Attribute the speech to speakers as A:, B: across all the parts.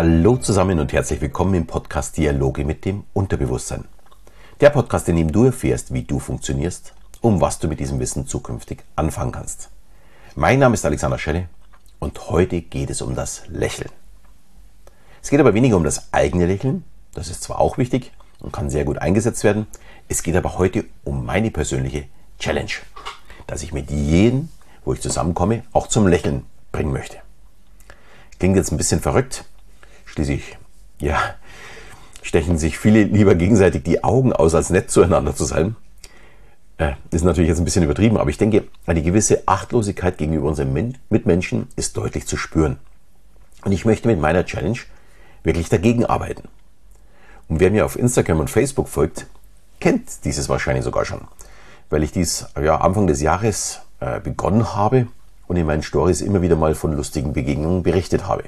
A: Hallo zusammen und herzlich willkommen im Podcast Dialoge mit dem Unterbewusstsein. Der Podcast, in dem du erfährst, wie du funktionierst, um was du mit diesem Wissen zukünftig anfangen kannst. Mein Name ist Alexander Schelle und heute geht es um das Lächeln. Es geht aber weniger um das eigene Lächeln, das ist zwar auch wichtig und kann sehr gut eingesetzt werden, es geht aber heute um meine persönliche Challenge, dass ich mit jedem, wo ich zusammenkomme, auch zum Lächeln bringen möchte. Klingt jetzt ein bisschen verrückt, schließlich, ja, stechen sich viele lieber gegenseitig die Augen aus, als nett zueinander zu sein. Äh, ist natürlich jetzt ein bisschen übertrieben, aber ich denke, eine gewisse Achtlosigkeit gegenüber unseren Mitmenschen ist deutlich zu spüren. Und ich möchte mit meiner Challenge wirklich dagegen arbeiten. Und wer mir auf Instagram und Facebook folgt, kennt dieses wahrscheinlich sogar schon, weil ich dies ja, Anfang des Jahres äh, begonnen habe und in meinen Stories immer wieder mal von lustigen Begegnungen berichtet habe.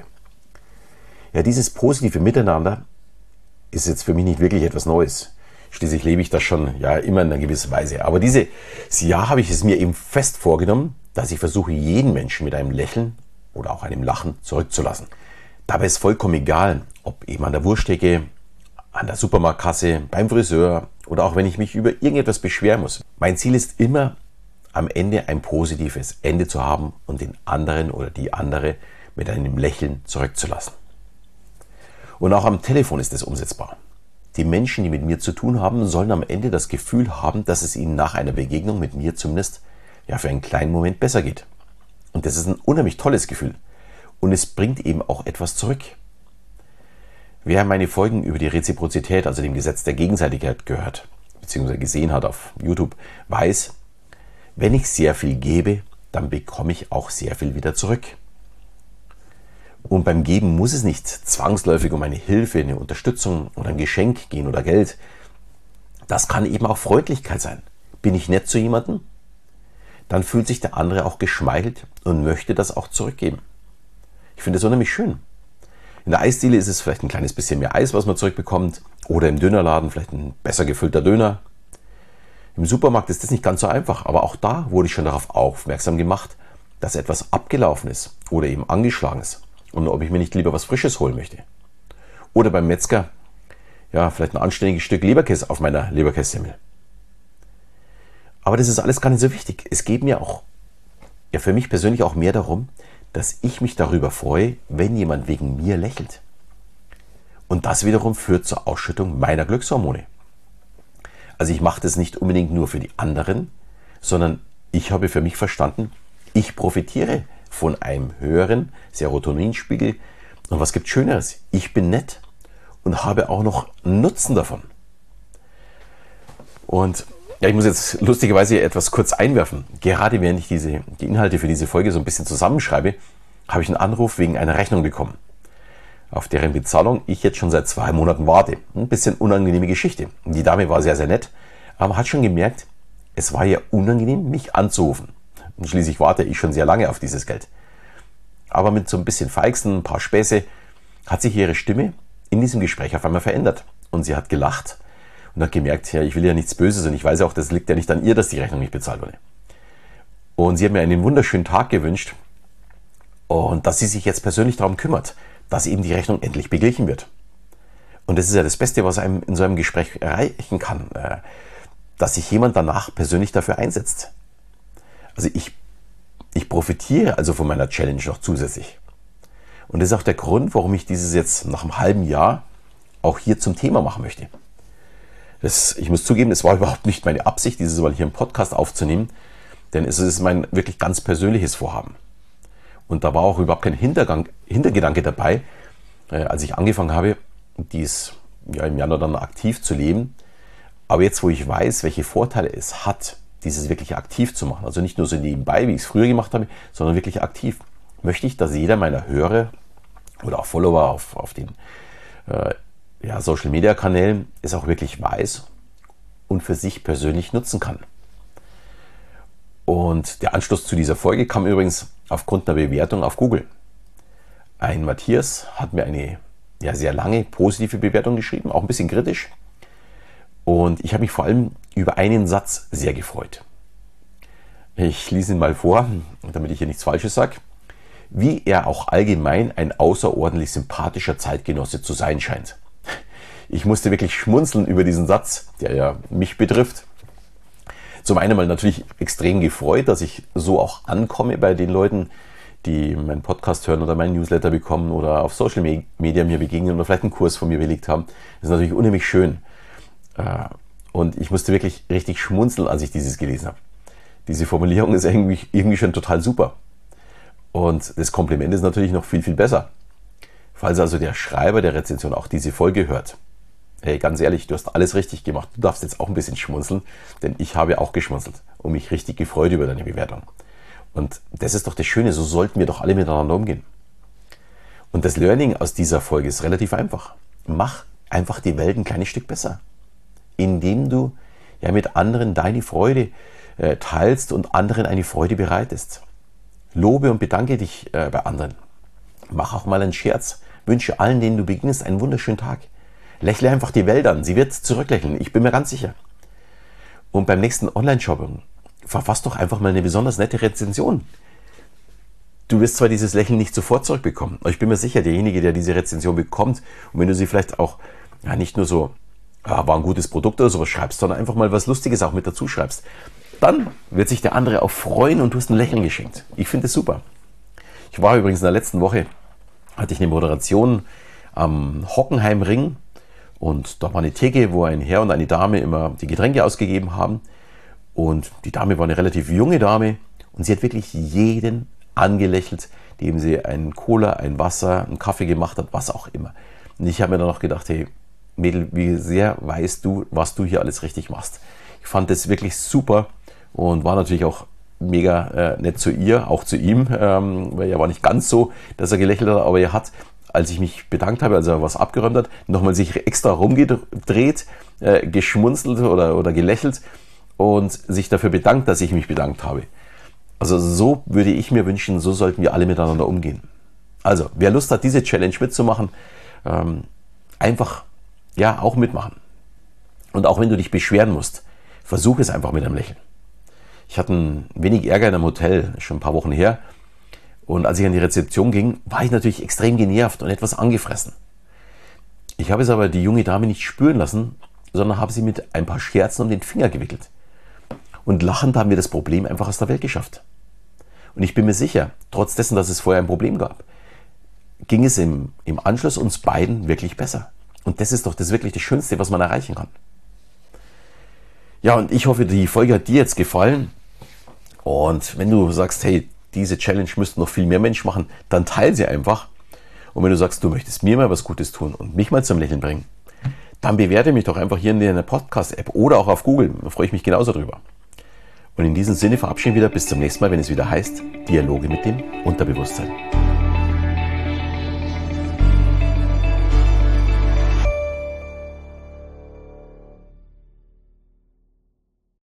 A: Ja, dieses positive Miteinander ist jetzt für mich nicht wirklich etwas Neues. Schließlich lebe ich das schon ja immer in einer gewissen Weise. Aber dieses Jahr habe ich es mir eben fest vorgenommen, dass ich versuche, jeden Menschen mit einem Lächeln oder auch einem Lachen zurückzulassen. Dabei ist vollkommen egal, ob eben an der Wursttheke, an der Supermarktkasse, beim Friseur oder auch wenn ich mich über irgendetwas beschweren muss. Mein Ziel ist immer, am Ende ein positives Ende zu haben und den anderen oder die andere mit einem Lächeln zurückzulassen. Und auch am Telefon ist es umsetzbar. Die Menschen, die mit mir zu tun haben, sollen am Ende das Gefühl haben, dass es ihnen nach einer Begegnung mit mir zumindest ja für einen kleinen Moment besser geht. Und das ist ein unheimlich tolles Gefühl. Und es bringt eben auch etwas zurück. Wer meine Folgen über die Reziprozität, also dem Gesetz der Gegenseitigkeit gehört, beziehungsweise gesehen hat auf YouTube, weiß, wenn ich sehr viel gebe, dann bekomme ich auch sehr viel wieder zurück. Und beim Geben muss es nicht zwangsläufig um eine Hilfe, eine Unterstützung oder ein Geschenk gehen oder Geld. Das kann eben auch Freundlichkeit sein. Bin ich nett zu jemandem? Dann fühlt sich der andere auch geschmeichelt und möchte das auch zurückgeben. Ich finde das unheimlich schön. In der Eisdiele ist es vielleicht ein kleines bisschen mehr Eis, was man zurückbekommt. Oder im Dönerladen vielleicht ein besser gefüllter Döner. Im Supermarkt ist das nicht ganz so einfach, aber auch da wurde ich schon darauf aufmerksam gemacht, dass etwas abgelaufen ist oder eben angeschlagen ist und ob ich mir nicht lieber was Frisches holen möchte. Oder beim Metzger, ja, vielleicht ein anständiges Stück Leberkäse auf meiner Leberkässemmel. Aber das ist alles gar nicht so wichtig. Es geht mir auch, ja, für mich persönlich auch mehr darum, dass ich mich darüber freue, wenn jemand wegen mir lächelt. Und das wiederum führt zur Ausschüttung meiner Glückshormone. Also ich mache das nicht unbedingt nur für die anderen, sondern ich habe für mich verstanden, ich profitiere von einem höheren Serotoninspiegel. Und was gibt Schöneres? Ich bin nett und habe auch noch Nutzen davon. Und ja, ich muss jetzt lustigerweise etwas kurz einwerfen. Gerade während ich diese, die Inhalte für diese Folge so ein bisschen zusammenschreibe, habe ich einen Anruf wegen einer Rechnung bekommen, auf deren Bezahlung ich jetzt schon seit zwei Monaten warte. Ein bisschen unangenehme Geschichte. Die Dame war sehr, sehr nett, aber hat schon gemerkt, es war ja unangenehm, mich anzurufen. Und schließlich warte ich schon sehr lange auf dieses Geld. Aber mit so ein bisschen Feixen, ein paar Späße, hat sich ihre Stimme in diesem Gespräch auf einmal verändert. Und sie hat gelacht und hat gemerkt, ja, ich will ja nichts Böses und ich weiß auch, das liegt ja nicht an ihr, dass die Rechnung nicht bezahlt wurde. Und sie hat mir einen wunderschönen Tag gewünscht und dass sie sich jetzt persönlich darum kümmert, dass eben die Rechnung endlich beglichen wird. Und das ist ja das Beste, was einem in so einem Gespräch erreichen kann, äh, dass sich jemand danach persönlich dafür einsetzt. Also ich, ich profitiere also von meiner Challenge noch zusätzlich. Und das ist auch der Grund, warum ich dieses jetzt nach einem halben Jahr auch hier zum Thema machen möchte. Das, ich muss zugeben, es war überhaupt nicht meine Absicht, dieses mal hier im Podcast aufzunehmen, denn es ist mein wirklich ganz persönliches Vorhaben. Und da war auch überhaupt kein Hintergang, Hintergedanke dabei, äh, als ich angefangen habe, dies ja, im Januar dann aktiv zu leben. Aber jetzt, wo ich weiß, welche Vorteile es hat, dieses wirklich aktiv zu machen. Also nicht nur so nebenbei, wie ich es früher gemacht habe, sondern wirklich aktiv. Möchte ich, dass jeder meiner Hörer oder auch Follower auf, auf den äh, ja, Social Media Kanälen es auch wirklich weiß und für sich persönlich nutzen kann. Und der Anschluss zu dieser Folge kam übrigens aufgrund einer Bewertung auf Google. Ein Matthias hat mir eine ja, sehr lange positive Bewertung geschrieben, auch ein bisschen kritisch. Und ich habe mich vor allem über einen Satz sehr gefreut. Ich lese ihn mal vor, damit ich hier nichts Falsches sage. wie er auch allgemein ein außerordentlich sympathischer Zeitgenosse zu sein scheint. Ich musste wirklich schmunzeln über diesen Satz, der ja mich betrifft. Zum einen mal natürlich extrem gefreut, dass ich so auch ankomme bei den Leuten, die meinen Podcast hören oder meinen Newsletter bekommen oder auf Social Media mir begegnen oder vielleicht einen Kurs von mir belegt haben. Das ist natürlich unheimlich schön. Und ich musste wirklich richtig schmunzeln, als ich dieses gelesen habe. Diese Formulierung ist irgendwie, irgendwie schon total super. Und das Kompliment ist natürlich noch viel, viel besser. Falls also der Schreiber der Rezension auch diese Folge hört. Hey, ganz ehrlich, du hast alles richtig gemacht. Du darfst jetzt auch ein bisschen schmunzeln, denn ich habe auch geschmunzelt und mich richtig gefreut über deine Bewertung. Und das ist doch das Schöne, so sollten wir doch alle miteinander umgehen. Und das Learning aus dieser Folge ist relativ einfach. Mach einfach die Welt ein kleines Stück besser, indem du ja mit anderen deine Freude äh, teilst und anderen eine Freude bereitest. Lobe und bedanke dich äh, bei anderen. Mach auch mal einen Scherz. Wünsche allen, denen du beginnst, einen wunderschönen Tag. Lächle einfach die Welt an. Sie wird zurücklächeln. Ich bin mir ganz sicher. Und beim nächsten Online-Shopping verfass doch einfach mal eine besonders nette Rezension. Du wirst zwar dieses Lächeln nicht sofort zurückbekommen, aber ich bin mir sicher, derjenige, der diese Rezension bekommt, und wenn du sie vielleicht auch ja, nicht nur so, ja, war ein gutes Produkt oder sowas schreibst, sondern einfach mal was Lustiges auch mit dazu schreibst, dann wird sich der andere auch freuen und du hast ein Lächeln geschenkt. Ich finde es super. Ich war übrigens in der letzten Woche, hatte ich eine Moderation am Hockenheimring und da war eine Theke, wo ein Herr und eine Dame immer die Getränke ausgegeben haben. Und die Dame war eine relativ junge Dame und sie hat wirklich jeden angelächelt, dem sie einen Cola, ein Wasser, einen Kaffee gemacht hat, was auch immer. Und ich habe mir dann noch gedacht, hey, Mädel, wie sehr weißt du, was du hier alles richtig machst. Ich fand das wirklich super und war natürlich auch mega äh, nett zu ihr, auch zu ihm, ähm, weil er war nicht ganz so, dass er gelächelt hat, aber er hat, als ich mich bedankt habe, als er was abgeräumt hat, nochmal sich extra rumgedreht, äh, geschmunzelt oder, oder gelächelt und sich dafür bedankt, dass ich mich bedankt habe. Also so würde ich mir wünschen, so sollten wir alle miteinander umgehen. Also, wer Lust hat, diese Challenge mitzumachen, ähm, einfach ja auch mitmachen. Und auch wenn du dich beschweren musst, versuch es einfach mit einem Lächeln. Ich hatte ein wenig Ärger in einem Hotel, schon ein paar Wochen her. Und als ich an die Rezeption ging, war ich natürlich extrem genervt und etwas angefressen. Ich habe es aber die junge Dame nicht spüren lassen, sondern habe sie mit ein paar Scherzen um den Finger gewickelt. Und lachend haben wir das Problem einfach aus der Welt geschafft. Und ich bin mir sicher, trotz dessen, dass es vorher ein Problem gab, ging es im, im Anschluss uns beiden wirklich besser. Und das ist doch das wirklich das Schönste, was man erreichen kann. Ja, und ich hoffe, die Folge hat dir jetzt gefallen. Und wenn du sagst, hey, diese Challenge müssten noch viel mehr Menschen machen, dann teile sie einfach. Und wenn du sagst, du möchtest mir mal was Gutes tun und mich mal zum Lächeln bringen, dann bewerte mich doch einfach hier in der Podcast-App oder auch auf Google. Da freue ich mich genauso drüber. Und in diesem Sinne verabschieden wir wieder bis zum nächsten Mal, wenn es wieder heißt Dialoge mit dem Unterbewusstsein.